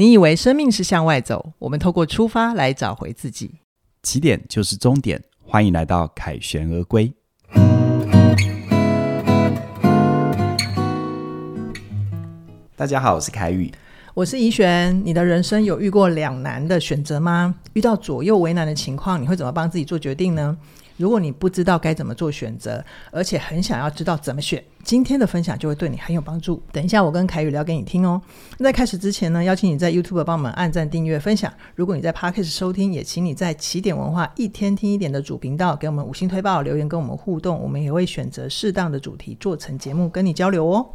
你以为生命是向外走，我们透过出发来找回自己。起点就是终点，欢迎来到凯旋而归。大家好，我是凯宇，我是怡璇。你的人生有遇过两难的选择吗？遇到左右为难的情况，你会怎么帮自己做决定呢？如果你不知道该怎么做选择，而且很想要知道怎么选，今天的分享就会对你很有帮助。等一下，我跟凯宇聊给你听哦。在开始之前呢，邀请你在 YouTube 帮我们按赞、订阅、分享。如果你在 Podcast 收听，也请你在起点文化一天听一点的主频道给我们五星推报、留言跟我们互动，我们也会选择适当的主题做成节目跟你交流哦。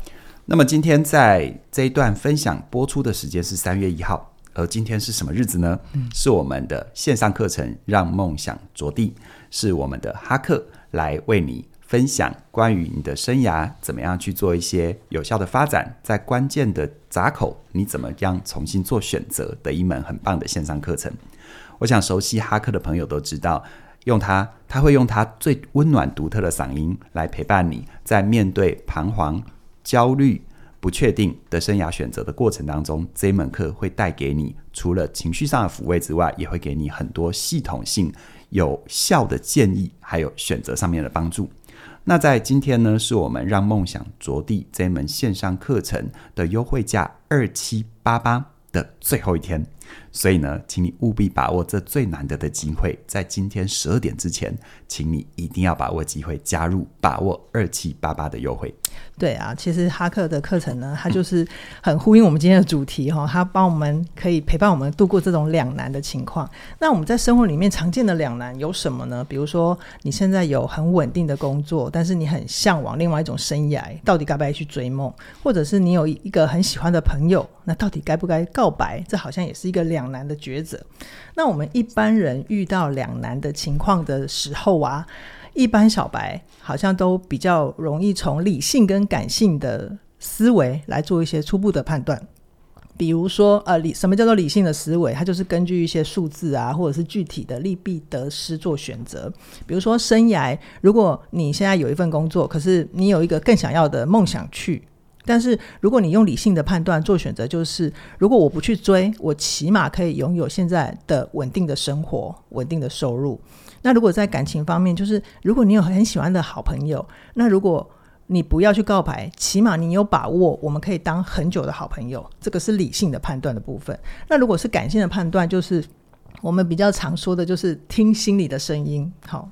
那么今天在这一段分享播出的时间是三月一号，而今天是什么日子呢？是我们的线上课程《让梦想着地》。是我们的哈克来为你分享关于你的生涯怎么样去做一些有效的发展，在关键的闸口你怎么样重新做选择的一门很棒的线上课程。我想熟悉哈克的朋友都知道，用他他会用他最温暖独特的嗓音来陪伴你，在面对彷徨、焦虑、不确定的生涯选择的过程当中，这一门课会带给你除了情绪上的抚慰之外，也会给你很多系统性。有效的建议，还有选择上面的帮助。那在今天呢，是我们让梦想着地这门线上课程的优惠价二七八八的最后一天。所以呢，请你务必把握这最难得的机会，在今天十二点之前，请你一定要把握机会加入，把握二七八八的优惠。对啊，其实哈克的课程呢，它就是很呼应我们今天的主题哈，它帮我们可以陪伴我们度过这种两难的情况。那我们在生活里面常见的两难有什么呢？比如说你现在有很稳定的工作，但是你很向往另外一种生涯，到底该不该去追梦？或者是你有一个很喜欢的朋友，那到底该不该告白？这好像也是一个两难的抉择。那我们一般人遇到两难的情况的时候啊。一般小白好像都比较容易从理性跟感性的思维来做一些初步的判断，比如说，呃，理什么叫做理性的思维？它就是根据一些数字啊，或者是具体的利弊得失做选择。比如说，生涯，如果你现在有一份工作，可是你有一个更想要的梦想去，但是如果你用理性的判断做选择，就是如果我不去追，我起码可以拥有现在的稳定的生活、稳定的收入。那如果在感情方面，就是如果你有很喜欢的好朋友，那如果你不要去告白，起码你有把握，我们可以当很久的好朋友，这个是理性的判断的部分。那如果是感性的判断，就是我们比较常说的，就是听心里的声音，好，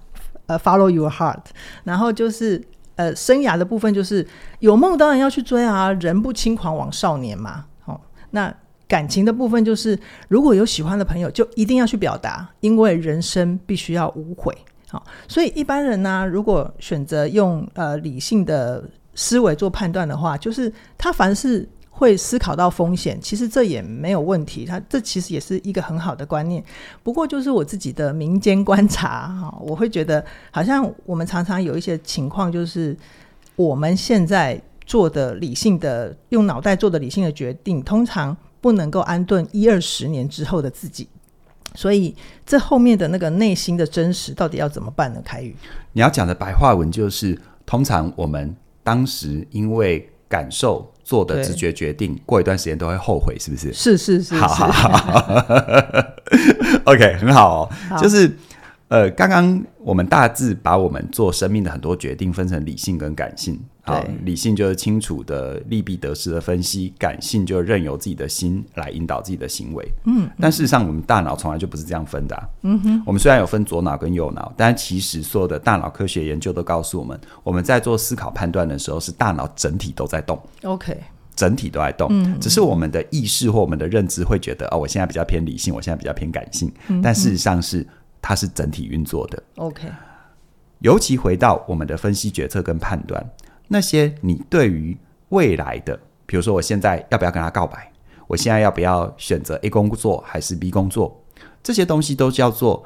呃，follow your heart。然后就是呃，生涯的部分，就是有梦当然要去追啊，人不轻狂枉少年嘛，好，那。感情的部分就是，如果有喜欢的朋友，就一定要去表达，因为人生必须要无悔。好，所以一般人呢、如果选择用呃理性的思维做判断的话，就是他凡是会思考到风险，其实这也没有问题。他这其实也是一个很好的观念。不过就是我自己的民间观察哈，我会觉得好像我们常常有一些情况，就是我们现在做的理性的用脑袋做的理性的决定，通常。不能够安顿一二十年之后的自己，所以这后面的那个内心的真实到底要怎么办呢？凯宇，你要讲的白话文就是，通常我们当时因为感受做的直觉决定，过一段时间都会后悔，是不是？是是是，好好好，OK，很好哦，好就是。呃，刚刚我们大致把我们做生命的很多决定分成理性跟感性。好，对理性就是清楚的利弊得失的分析，感性就任由自己的心来引导自己的行为。嗯，但事实上我们大脑从来就不是这样分的啊。嗯哼，我们虽然有分左脑跟右脑，但其实所有的大脑科学研究都告诉我们，我们在做思考判断的时候，是大脑整体都在动。OK，整体都在动。嗯，只是我们的意识或我们的认知会觉得，哦，我现在比较偏理性，我现在比较偏感性。嗯，但事实上是。它是整体运作的。OK，尤其回到我们的分析、决策跟判断，那些你对于未来的，比如说我现在要不要跟他告白，我现在要不要选择 A 工作还是 B 工作，这些东西都叫做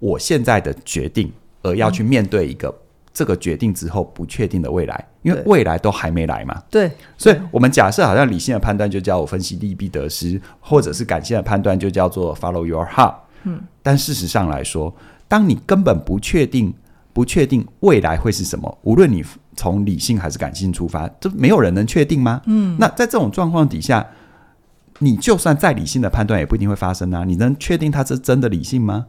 我现在的决定，而要去面对一个这个决定之后不确定的未来，因为未来都还没来嘛。对，所以我们假设好像理性的判断就叫我分析利弊得失，或者是感性的判断就叫做 follow your heart。嗯，但事实上来说，当你根本不确定、不确定未来会是什么，无论你从理性还是感性出发，这没有人能确定吗？嗯，那在这种状况底下，你就算再理性的判断，也不一定会发生啊！你能确定它是真的理性吗？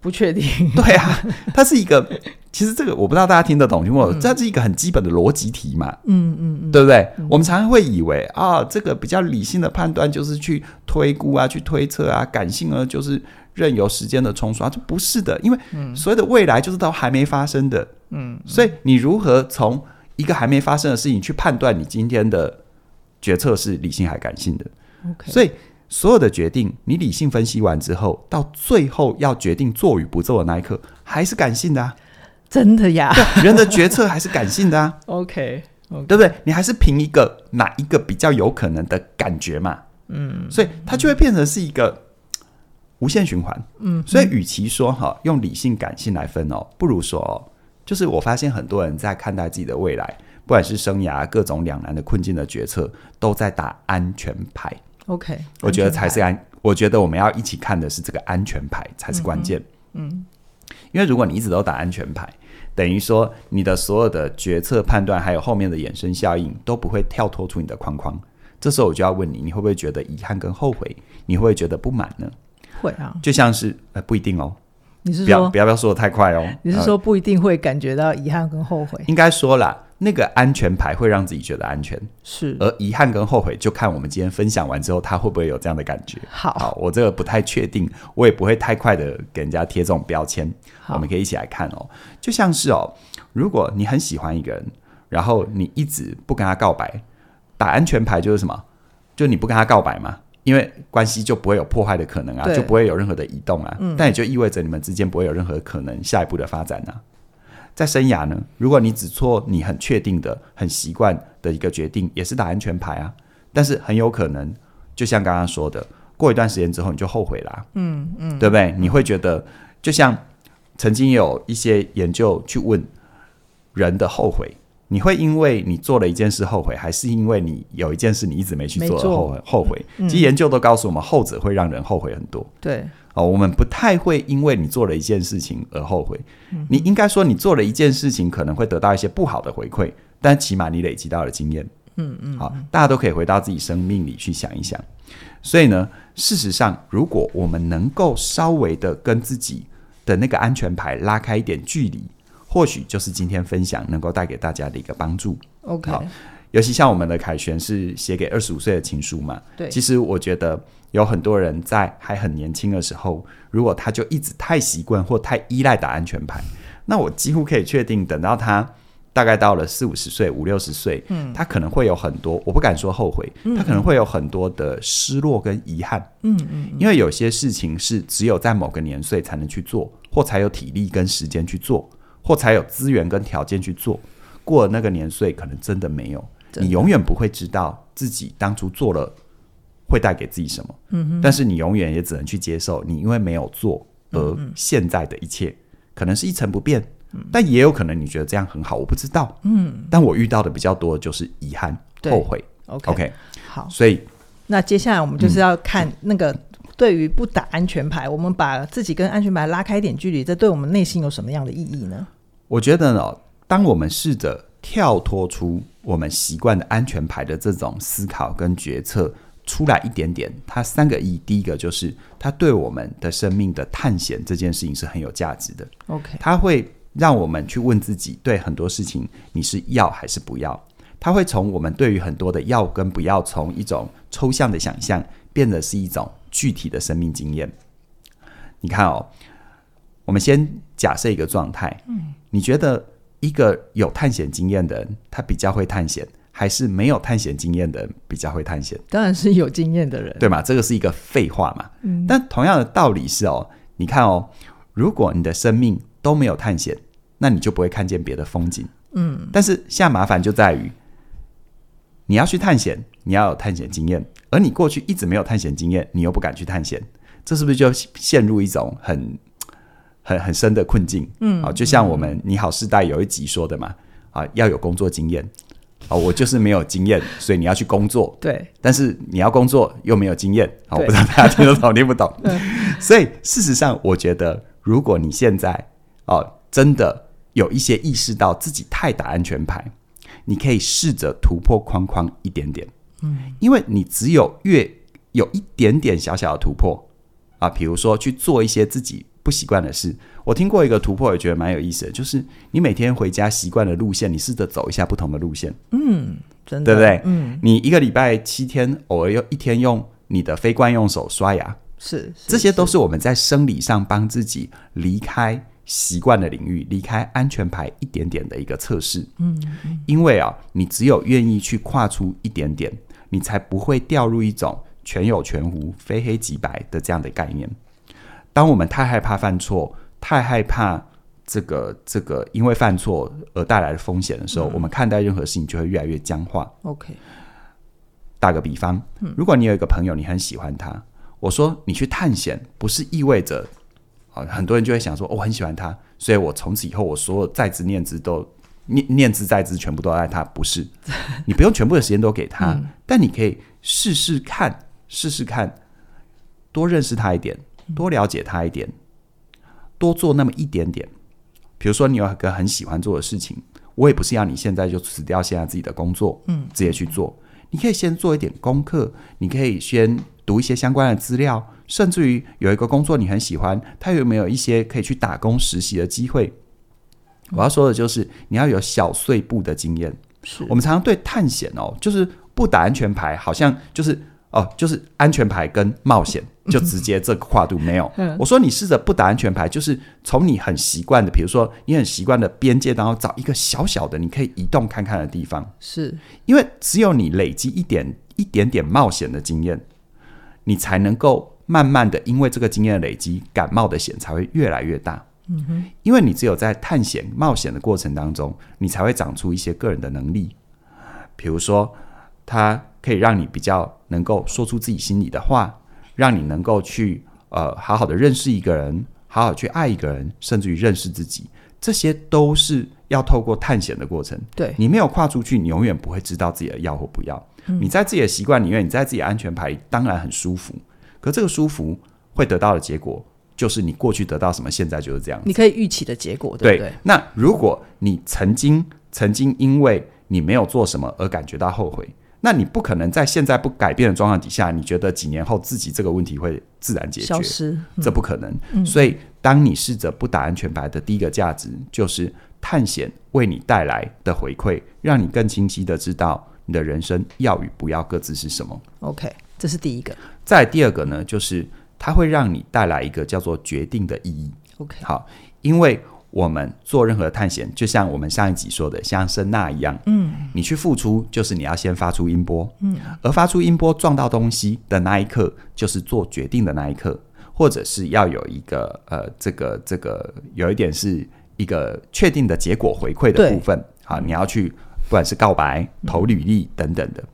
不确定。对啊，它是一个，其实这个我不知道大家听得懂，因为我这是一个很基本的逻辑题嘛。嗯嗯嗯，对不对？嗯、我们常常会以为啊，这个比较理性的判断就是去推估啊，去推测啊，感性呢就是任由时间的冲刷，这不是的，因为所有的未来就是都还没发生的。嗯，所以你如何从一个还没发生的事情去判断你今天的决策是理性还感性的？Okay. 所以所有的决定，你理性分析完之后，到最后要决定做与不做的那一刻，还是感性的啊？真的呀？人的决策还是感性的啊？OK，, okay. 对不对？你还是凭一个哪一个比较有可能的感觉嘛？嗯，所以它就会变成是一个无限循环。嗯，所以与其说哈用理性感性来分哦，不如说哦，就是我发现很多人在看待自己的未来，不管是生涯各种两难的困境的决策，都在打安全牌。OK，我觉得才是安。我觉得我们要一起看的是这个安全牌才是关键。嗯，嗯，因为如果你一直都打安全牌，等于说你的所有的决策判断，还有后面的衍生效应都不会跳脱出你的框框。这时候我就要问你，你会不会觉得遗憾跟后悔？你会不会觉得不满呢？会啊，就像是呃，不一定哦。你是说不要不要不要说的太快哦？你是说不一定会感觉到遗憾跟后悔？呃，应该说啦。那个安全牌会让自己觉得安全，是。而遗憾跟后悔，就看我们今天分享完之后，他会不会有这样的感觉。好，好，我这个不太确定，我也不会太快的给人家贴这种标签。我们可以一起来看哦，就像是哦，如果你很喜欢一个人，然后你一直不跟他告白，打安全牌就是什么？就你不跟他告白嘛，因为关系就不会有破坏的可能啊，就不会有任何的移动啊。嗯。但也就意味着你们之间不会有任何可能下一步的发展啊。在生涯呢，如果你只做你很确定的、很习惯的一个决定，也是打安全牌啊。但是很有可能，就像刚刚说的，过一段时间之后你就后悔啦、啊。嗯嗯，对不对？你会觉得，就像曾经有一些研究去问人的后悔，你会因为你做了一件事后悔，还是因为你有一件事你一直没去做而后悔？后悔。其实研究都告诉我们，后者会让人后悔很多。对。哦，我们不太会因为你做了一件事情而后悔。嗯、你应该说，你做了一件事情可能会得到一些不好的回馈，但起码你累积到了经验。嗯嗯。好，大家都可以回到自己生命里去想一想。所以呢，事实上，如果我们能够稍微的跟自己的那个安全牌拉开一点距离，或许就是今天分享能够带给大家的一个帮助。OK。好，尤其像我们的凯旋是写给二十五岁的情书嘛？对。其实我觉得。有很多人在还很年轻的时候，如果他就一直太习惯或太依赖打安全牌，那我几乎可以确定，等到他大概到了四五十岁、五六十岁，嗯，他可能会有很多，我不敢说后悔，他可能会有很多的失落跟遗憾，嗯嗯，因为有些事情是只有在某个年岁才能去做，或才有体力跟时间去做，或才有资源跟条件去做，过了那个年岁，可能真的没有，你永远不会知道自己当初做了。会带给自己什么？但是你永远也只能去接受你因为没有做而现在的一切，嗯、可能是一成不变，嗯、但也有可能你觉得这样很好，我不知道。嗯，但我遇到的比较多的就是遗憾、后悔。OK，, okay 好，所以那接下来我们就是要看那个对于不打安全牌，嗯、我们把自己跟安全牌拉开一点距离，这对我们内心有什么样的意义呢？我觉得呢，当我们试着跳脱出我们习惯的安全牌的这种思考跟决策。出来一点点，它三个意义。第一个就是它对我们的生命的探险这件事情是很有价值的。OK，它会让我们去问自己，对很多事情你是要还是不要？它会从我们对于很多的要跟不要，从一种抽象的想象，变得是一种具体的生命经验。你看哦，我们先假设一个状态，嗯，你觉得一个有探险经验的人，他比较会探险？还是没有探险经验的人比较会探险，当然是有经验的人，对吗？这个是一个废话嘛。嗯。但同样的道理是哦，你看哦，如果你的生命都没有探险，那你就不会看见别的风景。嗯。但是现在麻烦就在于，你要去探险，你要有探险经验，而你过去一直没有探险经验，你又不敢去探险，这是不是就陷入一种很很很深的困境？嗯。啊，就像我们《你好，世代》有一集说的嘛，啊，要有工作经验。哦，我就是没有经验，所以你要去工作。对，但是你要工作又没有经验，好，我不知道大家听得懂听不懂。所以事实上，我觉得如果你现在哦真的有一些意识到自己太打安全牌，你可以试着突破框框一点点。嗯，因为你只有越有一点点小小的突破啊，比如说去做一些自己不习惯的事。我听过一个突破，也觉得蛮有意思的，就是你每天回家习惯的路线，你试着走一下不同的路线。嗯，真的，对不对？嗯，你一个礼拜七天，偶尔用一天用你的非惯用手刷牙，是，是这些都是我们在生理上帮自己离开习惯的领域，离开安全牌一点点的一个测试。嗯，因为啊，你只有愿意去跨出一点点，你才不会掉入一种全有全无、非黑即白的这样的概念。当我们太害怕犯错，太害怕这个这个因为犯错而带来的风险的时候，嗯，我们看待任何事情就会越来越僵化。OK，打个比方，如果你有一个朋友，你很喜欢他，我说你去探险，不是意味着。啊，很多人就会想说，哦，我很喜欢他，所以我从此以后，我所有在职念兹都念念兹在兹，全部都爱他。不是，你不用全部的时间都给他，嗯、但你可以试试看，试试看，多认识他一点，多了解他一点，多做那么一点点。比如说，你有一个很喜欢做的事情，我也不是要你现在就辞掉现在自己的工作，嗯，直接去做。你可以先做一点功课，你可以先读一些相关的资料。甚至于有一个工作你很喜欢，他有没有一些可以去打工实习的机会？我要说的就是你要有小碎步的经验。是我们常常对探险哦，就是不打安全牌，好像就是哦，就是安全牌跟冒险就直接这个跨度没有。嗯我说你试着不打安全牌，就是从你很习惯的，比如说你很习惯的边界当中找一个小小的你可以移动看看的地方。是因为只有你累积一点一点点冒险的经验，你才能够。慢慢的，因为这个经验的累积，感冒的险才会越来越大。嗯哼，因为你只有在探险冒险的过程当中，你才会长出一些个人的能力。比如说，它可以让你比较能够说出自己心里的话，让你能够去呃好好的认识一个人，好好去爱一个人，甚至于认识自己，这些都是要透过探险的过程。对，你没有跨出去，你永远不会知道自己的要或不要。嗯，你在自己的习惯里面，你在自己的安全牌，当然很舒服。可这个舒服会得到的结果，就是你过去得到什么，现在就是这样。你可以预期的结果，对不对？对。那如果你曾经曾经因为你没有做什么而感觉到后悔，那你不可能在现在不改变的状况底下，你觉得几年后自己这个问题会自然解决？消失，嗯、这不可能。嗯、所以，当你试着不打安全牌的第一个价值，就是探险为你带来的回馈，让你更清晰的知道你的人生要与不要各自是什么。OK。这是第一个，再第二个呢，就是它会让你带来一个叫做决定的意义。OK，好，因为我们做任何探险，就像我们上一集说的，像声呐一样，嗯，你去付出，就是你要先发出音波，嗯，而发出音波撞到东西的那一刻，就是做决定的那一刻，或者是要有一个呃，这个这个有一点是一个确定的结果回馈的部分，好，你要去不管是告白、投履历等等的，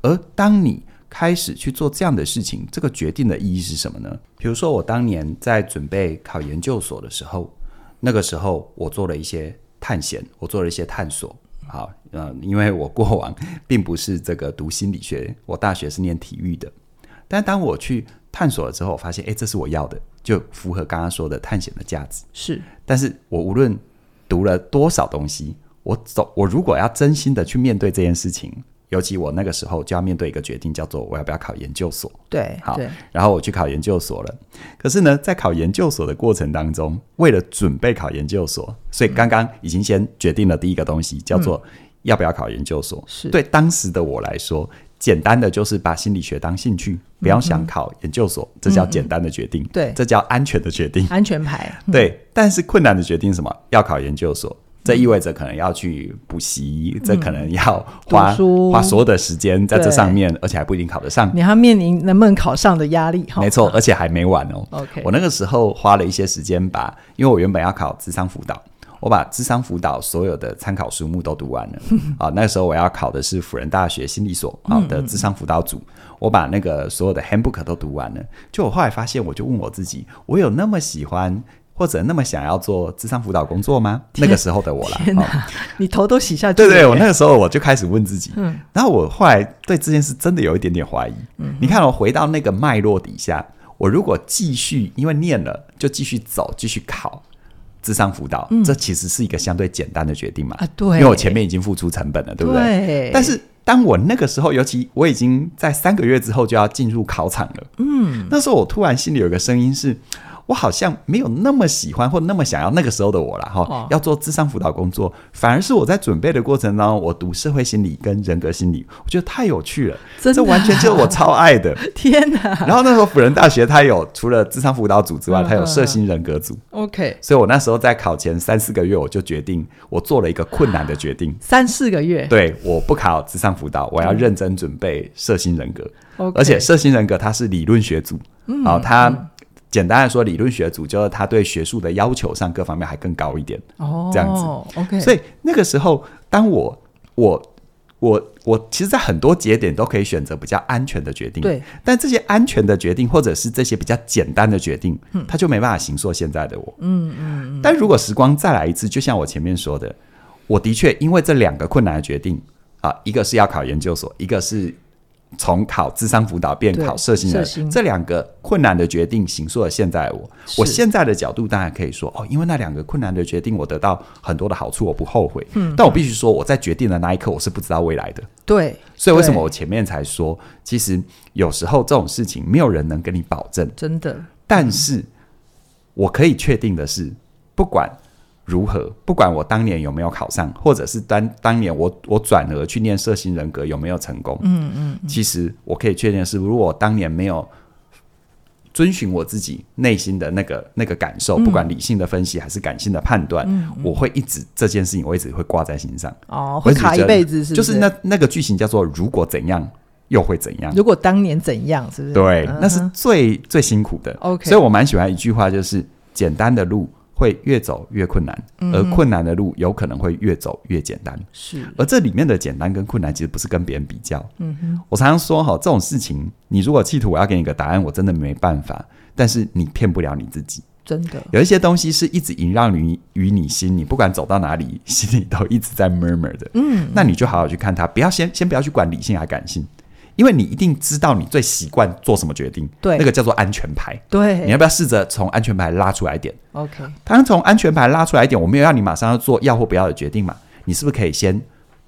而当你开始去做这样的事情，这个决定的意义是什么呢？比如说，我当年在准备考研究所的时候，那个时候我做了一些探险，我做了一些探索。好，嗯，因为我过往并不是这个读心理学，我大学是念体育的。但当我去探索了之后，我发现，哎，这是我要的，就符合刚刚说的探险的价值。是，但是我无论读了多少东西，我走，我如果要真心的去面对这件事情。尤其我那个时候就要面对一个决定，叫做我要不要考研究所。对，好，然后我去考研究所了。可是呢，在考研究所的过程当中，为了准备考研究所，所以刚刚已经先决定了第一个东西，叫做要不要考研究所。是对当时的我来说，简单的就是把心理学当兴趣，不要想考研究所，这叫简单的决定。对，这叫安全的决定，安全牌。对，但是困难的决定是什么？要考研究所。这意味着可能要去补习，嗯、这可能要花花所有的时间在这上面，而且还不一定考得上。你还面临能不能考上的压力。没错，而且还没完哦。OK，我那个时候花了一些时间把，因为我原本要考智商辅导，我把智商辅导所有的参考书目都读完了。啊，那个时候我要考的是辅仁大学心理所啊的智商辅导组，我把那个所有的 handbook 都读完了。就我后来发现，我就问我自己，我有那么喜欢？或者那么想要做智商辅导工作吗？那个时候的我啦，天你头都洗下去。对对，我那个时候我就开始问自己，嗯，然后我后来对这件事真的有一点点怀疑。嗯，你看我回到那个脉络底下，我如果继续因为念了就继续走，继续考智商辅导，嗯，这其实是一个相对简单的决定嘛。啊，对，因为我前面已经付出成本了，对不对？对。但是当我那个时候，尤其我已经在三个月之后就要进入考场了，嗯，那时候我突然心里有个声音是。我好像没有那么喜欢或那么想要那个时候的我了哈，哦、要做智商辅导工作，反而是我在准备的过程当中，我读社会心理跟人格心理，我觉得太有趣了，真的啊、这完全就是我超爱的。天哪！然后那时候辅仁大学它有除了智商辅导组之外，它有社心人格组。OK，、嗯、所以我那时候在考前三四个月，我就决定我做了一个困难的决定。三四个月？对，我不考智商辅导，我要认真准备社心人格。嗯、而且社心人格它是理论学组，嗯，好，它。嗯简单来说，理论学组就是他对学术的要求上各方面还更高一点哦，这样子。OK，所以那个时候，当我我我我，其实，在很多节点都可以选择比较安全的决定。对，但这些安全的决定，或者是这些比较简单的决定，嗯，他就没办法形塑现在的我。嗯嗯。但如果时光再来一次，就像我前面说的，我的确因为这两个困难的决定啊，一个是要考研究所，一个是。从考智商辅导变考社心人，这两个困难的决定形塑了现在我。我现在的角度当然可以说哦，因为那两个困难的决定，我得到很多的好处，我不后悔。嗯，但我必须说，我在决定的那一刻，我是不知道未来的。对，所以为什么我前面才说，其实有时候这种事情没有人能跟你保证，真的。但是我可以确定的是，不管。如何？不管我当年有没有考上，或者是当当年我我转而去念社心人格有没有成功？嗯嗯，嗯其实我可以确定的是，如果我当年没有遵循我自己内心的那个那个感受，嗯、不管理性的分析还是感性的判断，我会一直这件事情，我一直会挂在心上。哦，会卡一辈子是不是？就是那那个剧情叫做“如果怎样又会怎样”。如果当年怎样，是不是？对，那是最最辛苦的。OK，所以我蛮喜欢一句话，就是简单的路。会越走越困难，而困难的路有可能会越走越简单。是，而这里面的简单跟困难，其实不是跟别人比较。嗯哼，我常常说哈，这种事情，你如果企图我要给你个答案，我真的没办法。但是你骗不了你自己，真的。有一些东西是一直萦绕于于你心，你不管走到哪里，心里都一直在 murmur 的。嗯，那你就好好去看它，不要先先不要去管理性还感性。因为你一定知道你最习惯做什么决定，对，那个叫做安全牌。对，你要不要试着从安全牌拉出来一点？OK，当从安全牌拉出来一点，我没有让你马上要做要或不要的决定嘛？你是不是可以先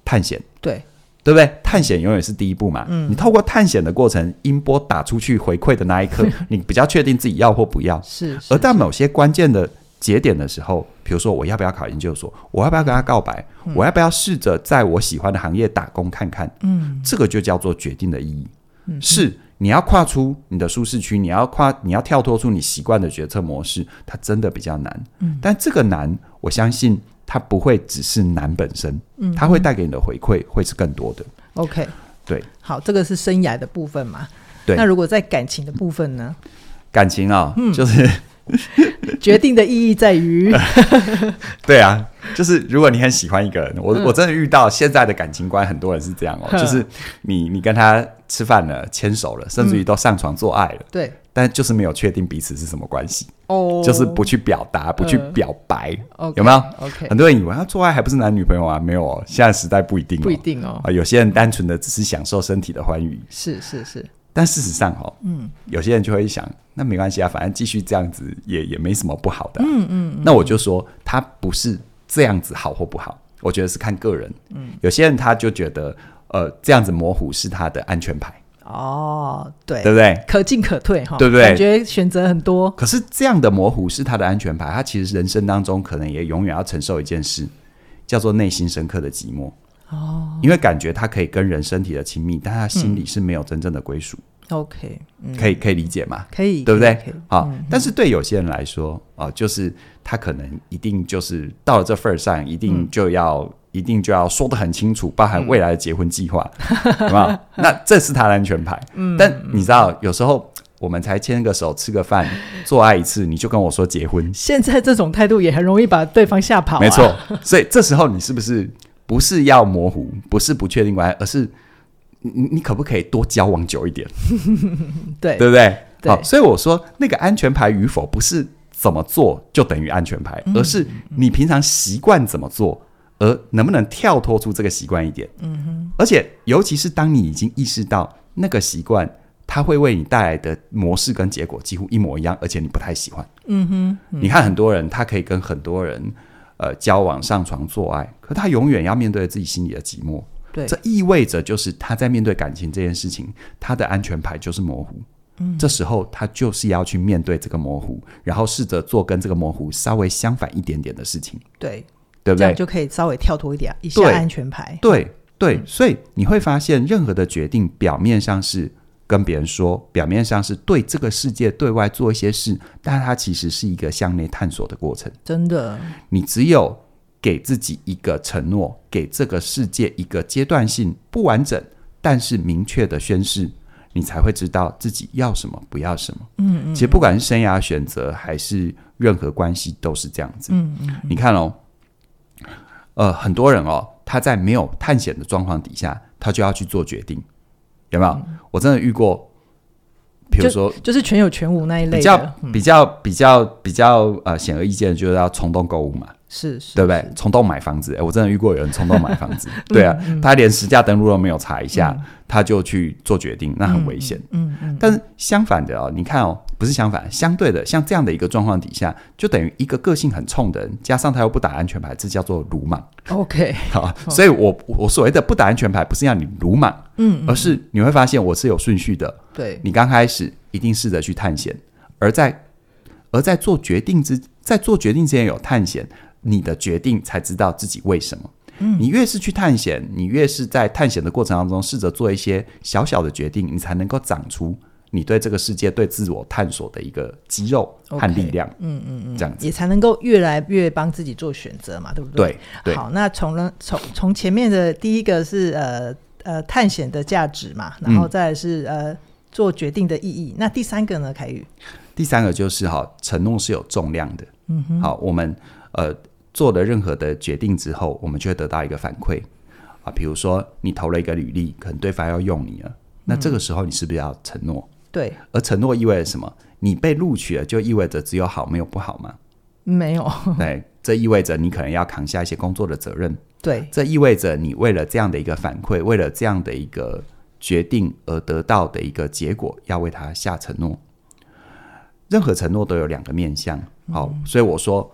探险？对，对不对？探险永远是第一步嘛。嗯，你透过探险的过程，音波打出去回馈的那一刻，你比较确定自己要或不要。是，而在某些关键的。节点的时候，比如说我要不要考研究所，我要不要跟他告白，嗯、我要不要试着在我喜欢的行业打工看看？嗯，这个就叫做决定的意义。嗯，是你要跨出你的舒适区，你要跨，你要跳脱出你习惯的决策模式，它真的比较难。嗯，但这个难，我相信它不会只是难本身，嗯，它会带给你的回馈会是更多的。OK，对，好，这个是生涯的部分嘛？对，那如果在感情的部分呢？感情啊、哦，嗯，就是。决定的意义在于，对啊，就是如果你很喜欢一个人，我我真的遇到现在的感情观，很多人是这样哦，就是你你跟他吃饭了，牵手了，甚至于都上床做爱了，对，但就是没有确定彼此是什么关系哦，就是不去表达，不去表白，有没有？OK，很多人以为他做爱还不是男女朋友啊，没有哦，现在时代不一定，不一定哦，啊，有些人单纯的只是享受身体的欢愉，是是是。但事实上，哦，嗯，有些人就会想，那没关系啊，反正继续这样子也也没什么不好的，啊嗯，嗯嗯。那我就说，他不是这样子好或不好，我觉得是看个人。嗯，有些人他就觉得，呃，这样子模糊是他的安全牌。哦，对，对不对？可进可退，哈，对不对？感觉选择很多。可是这样的模糊是他的安全牌，他其实人生当中可能也永远要承受一件事，叫做内心深刻的寂寞。哦，因为感觉他可以跟人身体的亲密，但他心里是没有真正的归属。OK，可以可以理解吗？可以，对不对？好，但是对有些人来说，啊，就是他可能一定就是到了这份上，一定就要一定就要说的很清楚，包含未来的结婚计划，好不好？那这是他的安全牌。嗯，但你知道，有时候我们才牵个手、吃个饭、做爱一次，你就跟我说结婚，现在这种态度也很容易把对方吓跑。没错，所以这时候你是不是不是要模糊，不是不确定关系，而是？你你可不可以多交往久一点？对，对不对？对好，所以我说那个安全牌与否，不是怎么做就等于安全牌，嗯、而是你平常习惯怎么做，而能不能跳脱出这个习惯一点？嗯哼。而且，尤其是当你已经意识到那个习惯，它会为你带来的模式跟结果几乎一模一样，而且你不太喜欢。嗯哼。嗯，你看很多人，他可以跟很多人呃交往、上床、做爱，可他永远要面对自己心里的寂寞。对，这意味着就是他在面对感情这件事情，他的安全牌就是模糊。嗯，这时候他就是要去面对这个模糊，然后试着做跟这个模糊稍微相反一点点的事情。对，对不对？就可以稍微跳脱一点一些安全牌。对对，对，嗯，所以你会发现，任何的决定表面上是跟别人说，表面上是对这个世界对外做一些事，但它其实是一个向内探索的过程。真的，你只有给自己一个承诺，给这个世界一个阶段性不完整但是明确的宣誓。你才会知道自己要什么，不要什么。嗯嗯。其实不管是生涯选择还是任何关系，都是这样子。嗯嗯。你看哦，呃，很多人哦，他在没有探险的状况底下，他就要去做决定，有没有？嗯、我真的遇过，比如说，就，就是全有全无那一类的，比较比较比较比较呃显而易见，就是要冲动购物嘛。是，是，对不对？冲动买房子，哎，我真的遇过有人冲动买房子，对啊，他连实价登录都没有查一下，嗯、他就去做决定，那很危险。嗯嗯。嗯，但是相反的哦，你看哦，不是相反，相对的，像这样的一个状况底下，就等于一个个性很冲的人，加上他又不打安全牌，这叫做鲁莽。OK，好，所以我我所谓的不打安全牌，不是让你鲁莽，嗯，而是你会发现我是有顺序的。对，你刚开始一定试着去探险，而在而在做决定之在做决定之前有探险。你的决定才知道自己为什么。嗯，你越是去探险，你越是在探险的过程当中试着做一些小小的决定，你才能够长出你对这个世界、对自我探索的一个肌肉和力量。Okay, 嗯嗯嗯，这样子也才能够越来越帮自己做选择嘛，对不对？对。对好，那从了从从前面的第一个是呃呃探险的价值嘛，然后再来是、嗯、呃做决定的意义。那第三个呢，凯宇？第三个就是哈，承诺是有重量的。嗯哼。好，我们呃。做了任何的决定之后，我们就会得到一个反馈啊，比如说你投了一个履历，可能对方要用你了，那这个时候你是不是要承诺？对，而承诺意味着什么？你被录取了，就意味着只有好没有不好吗？没有。对，这意味着你可能要扛下一些工作的责任。对，这意味着你为了这样的一个反馈，为了这样的一个决定而得到的一个结果，要为他下承诺。任何承诺都有两个面向。好，嗯，所以我说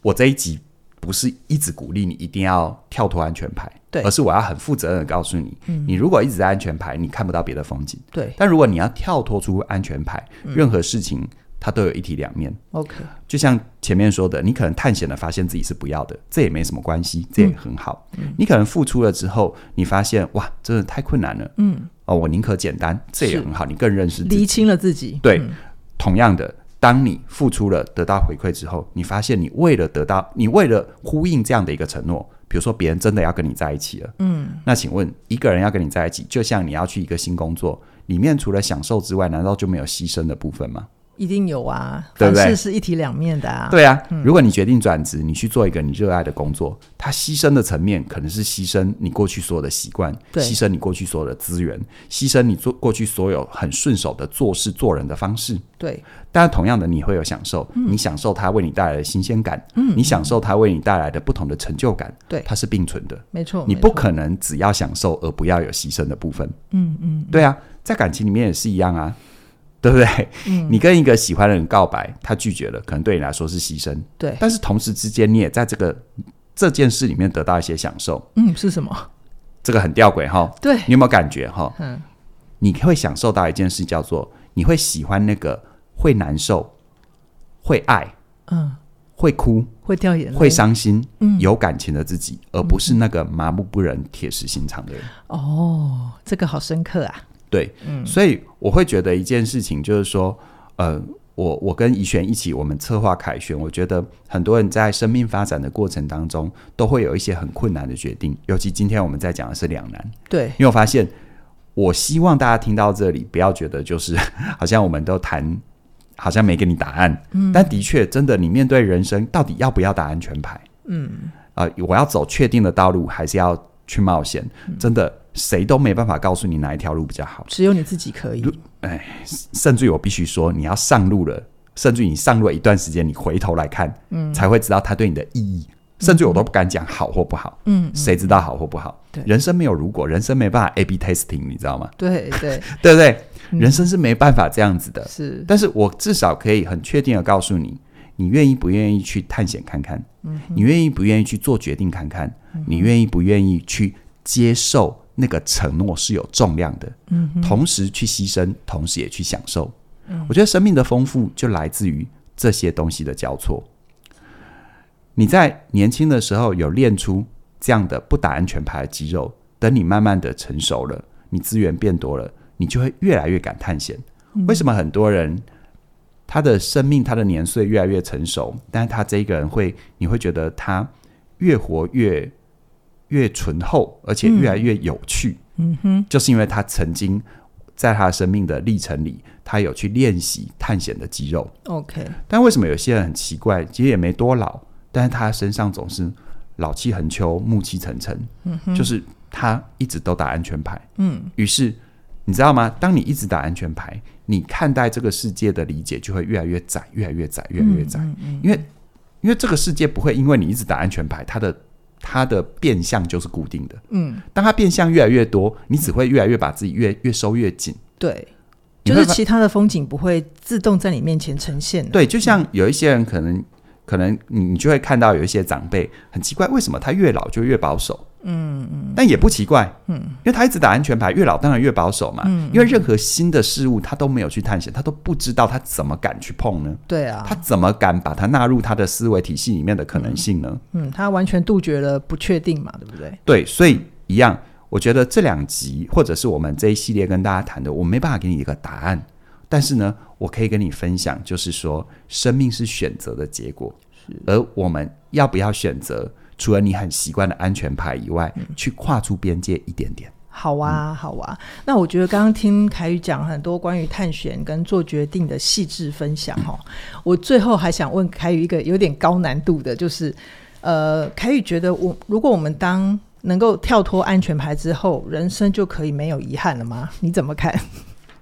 我这一集。不是一直鼓励你一定要跳脱安全牌，对，而是我要很负责任的告诉你，嗯，你如果一直在安全牌，你看不到别的风景，对。但如果你要跳脱出安全牌，嗯，任何事情它都有一体两面。OK，就像前面说的，你可能探险了，发现自己是不要的，这也没什么关系，这也很好。嗯，你可能付出了之后，你发现哇，真的太困难了，嗯，哦，我宁可简单，这也很好，你更认识厘清了自己。对，嗯，同样的。当你付出了，得到回馈之后，你发现你为了得到，你为了呼应这样的一个承诺，比如说别人真的要跟你在一起了，嗯，那请问一个人要跟你在一起，就像你要去一个新工作，里面除了享受之外，难道就没有牺牲的部分吗？一定有啊，对不对？凡事是一体两面的啊。对啊，嗯，如果你决定转职，你去做一个你热爱的工作，它牺牲的层面可能是牺牲你过去所有的习惯，牺牲你过去所有的资源，牺牲你做过去所有很顺手的做事做人的方式。对，但是同样的，你会有享受，嗯，你享受它为你带来的新鲜感，嗯，你享受它为你带来的不同的成就感，对，它是并存的，没错。你不可能只要享受而不要有牺牲的部分。嗯嗯，对啊，在感情里面也是一样啊。对不对？嗯，你跟一个喜欢的人告白，他拒绝了，可能对你来说是牺牲。对，但是同时之间，你也在这个这件事里面得到一些享受。嗯，是什么？这个很吊诡哈。对，你有没有感觉哈？嗯，你会享受到一件事，叫做你会喜欢那个会难受、会爱、嗯，会哭、会掉眼泪、会伤心、嗯，有感情的自己，而不是那个麻木不仁、铁石心肠的人。哦，这个好深刻啊。对，嗯，所以我会觉得一件事情就是说，呃，我我跟怡璇一起，我们策划凯旋，我觉得很多人在生命发展的过程当中，都会有一些很困难的决定，尤其今天我们在讲的是两难。对，因为我发现，我希望大家听到这里，不要觉得就是 好像我们都谈，好像没给你答案，嗯，但的确，真的，你面对人生，到底要不要打安全牌？嗯，啊、呃，我要走确定的道路，还是要去冒险？嗯、真的。谁都没办法告诉你哪一条路比较好，只有你自己可以。哎，甚至于我必须说，你要上路了，甚至于你上路了一段时间，你回头来看，嗯，才会知道它对你的意义。嗯、甚至于我都不敢讲好或不好，嗯，谁知道好或不好？对，人生没有如果，人生没办法 A/B testing，你知道吗？对对 对不对？人生是没办法这样子的。是，但是我至少可以很确定的告诉你，你愿意不愿意去探险看看？嗯，你愿意不愿意去做决定看看？嗯、你愿意不愿意去？接受那个承诺是有重量的，嗯，同时去牺牲，同时也去享受。嗯，我觉得生命的丰富就来自于这些东西的交错。你在年轻的时候有练出这样的不打安全牌的肌肉，等你慢慢的成熟了，你资源变多了，你就会越来越敢探险。嗯，为什么很多人他的生命、他的年岁越来越成熟，但是他这一个人会，你会觉得他越活越越醇厚，而且越来越有趣。嗯哼，就是因为他曾经在他生命的历程里，他有去练习探险的肌肉。OK，但为什么有些人很奇怪，其实也没多老，但是他身上总是老气横秋、暮气沉沉。嗯哼，就是他一直都打安全牌。嗯，于是你知道吗？当你一直打安全牌，你看待这个世界的理解就会越来越窄，越来越窄，越来越窄。嗯嗯嗯，因为因为这个世界不会因为你一直打安全牌，它的它的变相就是固定的。嗯，当它变相越来越多，你只会越来越把自己越越收越紧。对，就是其他的风景不会自动在你面前呈现。对，就像有一些人可能、嗯、可能你你就会看到有一些长辈很奇怪，为什么他越老就越保守？嗯嗯，但也不奇怪，嗯，因为他一直打安全牌，越老当然越保守嘛。嗯，因为任何新的事物他都没有去探险，他都不知道他怎么敢去碰呢？对啊，他怎么敢把它纳入他的思维体系里面的可能性呢？嗯，他完全杜绝了不确定嘛，对不对？对，所以一样，我觉得这两集或者是我们这一系列跟大家谈的，我没办法给你一个答案，但是呢，我可以跟你分享，就是说，生命是选择的结果，是，而我们要不要选择？除了你很习惯的安全牌以外，嗯、去跨出边界一点点。好啊，好啊。那我觉得刚刚听凯宇讲很多关于探险跟做决定的细致分享哈、嗯。我最后还想问凯宇一个有点高难度的，就是呃，凯宇觉得我如果我们当能够跳脱安全牌之后，人生就可以没有遗憾了吗？你怎么看？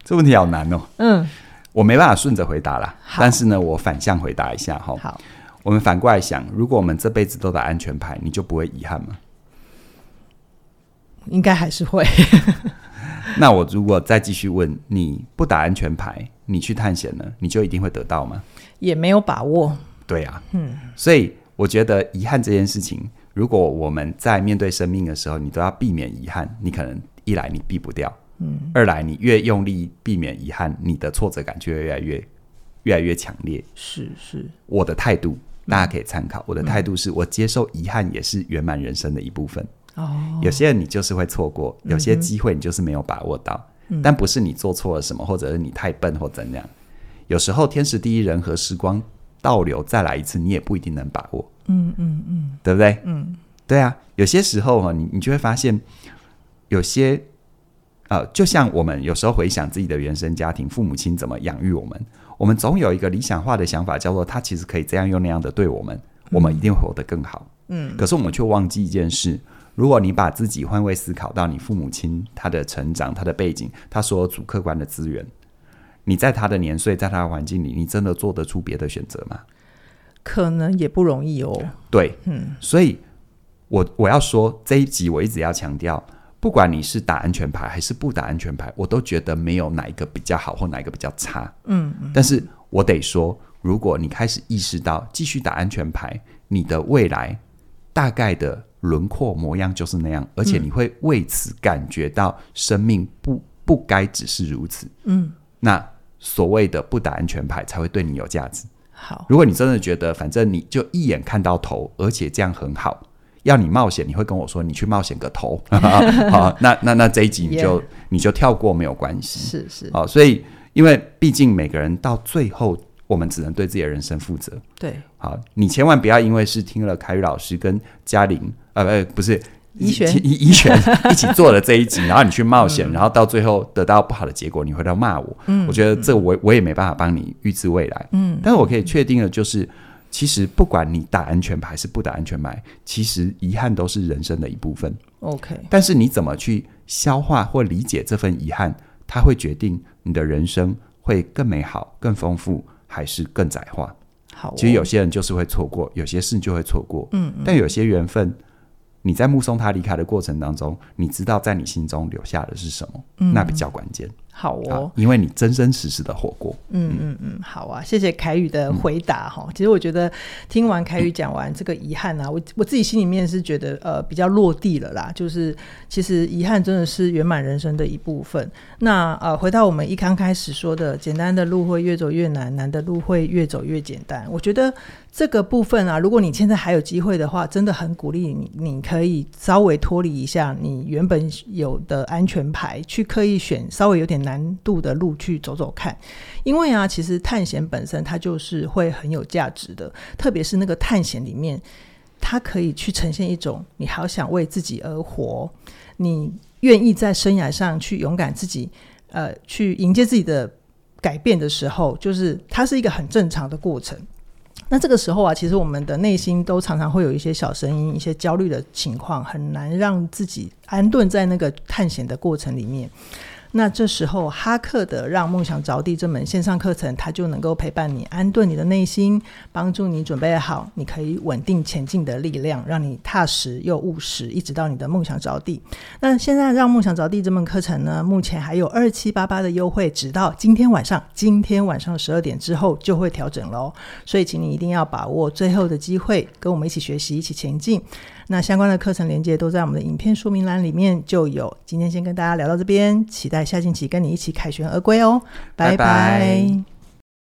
这问题好难哦。嗯，我没办法顺着回答啦。但是呢，我反向回答一下哈。好。我们反过来想，如果我们这辈子都打安全牌，你就不会遗憾吗？应该还是会。那我如果再继续问，你不打安全牌，你去探险呢，你就一定会得到吗？也没有把握。对啊，嗯。所以我觉得遗憾这件事情，如果我们在面对生命的时候，你都要避免遗憾，你可能一来你避不掉，嗯。二来你越用力避免遗憾，你的挫折感就会越来越越来越强烈。是是，我的态度。大家可以参考我的态度，是我接受遗憾也是圆满人生的一部分。哦，有些人你就是会错过，有些机会你就是没有把握到，嗯，但不是你做错了什么，或者是你太笨或怎样。有时候天时地利人和，时光倒流再来一次，你也不一定能把握。嗯嗯嗯，对不对？嗯，对啊。有些时候哈，你你就会发现，有些呃，就像我们有时候回想自己的原生家庭，父母亲怎么养育我们。我们总有一个理想化的想法，叫做他其实可以这样又那样的对我们，我们一定会活得更好。嗯，可是我们却忘记一件事：如果你把自己换位思考到你父母亲他的成长、他的背景、他所有主客观的资源，你在他的年岁、在他的环境里，你真的做得出别的选择吗？可能也不容易哦。对，嗯，所以我我要说这一集，我一直要强调。不管你是打安全牌还是不打安全牌，我都觉得没有哪一个比较好或哪一个比较差。嗯，嗯，但是我得说，如果你开始意识到继续打安全牌，你的未来大概的轮廓模样就是那样，而且你会为此感觉到生命不不该只是如此。嗯，那所谓的不打安全牌才会对你有价值。好，如果你真的觉得反正你就一眼看到头，而且这样很好。要你冒险，你会跟我说你去冒险个头，好，那那那这一集你就.你就跳过没有关系，是是，好，所以因为毕竟每个人到最后，我们只能对自己的人生负责，对，好，你千万不要因为是听了凯宇老师跟嘉玲，呃，呃，不是怡璇。怡怡璇 一起做了这一集，然后你去冒险，嗯，然后到最后得到不好的结果，你回头骂我，嗯，我觉得这我我也没办法帮你预知未来，嗯，但是我可以确定的就是。其实不管你打安全牌还是不打安全牌，其实遗憾都是人生的一部分。OK，但是你怎么去消化或理解这份遗憾，它会决定你的人生会更美好、更丰富，还是更窄化。好哦，其实有些人就是会错过，有些事就会错过。嗯，嗯，但有些缘分，你在目送他离开的过程当中，你知道在你心中留下的是什么，嗯，那比较关键。好哦，因为你真真实实的火过。嗯嗯嗯，好啊，谢谢凯宇的回答哈。嗯、其实我觉得听完凯宇讲完这个遗憾啊，我我自己心里面是觉得呃比较落地了啦。就是其实遗憾真的是圆满人生的一部分。那呃回到我们一刚开始说的，简单的路会越走越难，难的路会越走越简单。我觉得。这个部分啊，如果你现在还有机会的话，真的很鼓励你，你可以稍微脱离一下你原本有的安全牌，去刻意选稍微有点难度的路去走走看。因为啊，其实探险本身它就是会很有价值的，特别是那个探险里面，它可以去呈现一种你好想为自己而活，你愿意在生涯上去勇敢自己，呃，去迎接自己的改变的时候，就是它是一个很正常的过程。那这个时候啊，其实我们的内心都常常会有一些小声音，一些焦虑的情况，很难让自己安顿在那个探险的过程里面。那这时候，哈克的《让梦想着地》这门线上课程，它就能够陪伴你，安顿你的内心，帮助你准备好，你可以稳定前进的力量，让你踏实又务实，一直到你的梦想着地。那现在《让梦想着地》这门课程呢，目前还有二七八八的优惠，直到今天晚上，今天晚上十二点之后就会调整喽。所以，请你一定要把握最后的机会，跟我们一起学习，一起前进。那相关的课程连接都在我们的影片说明栏里面就有。今天先跟大家聊到这边，期待下星期跟你一起凯旋而归哦，拜拜。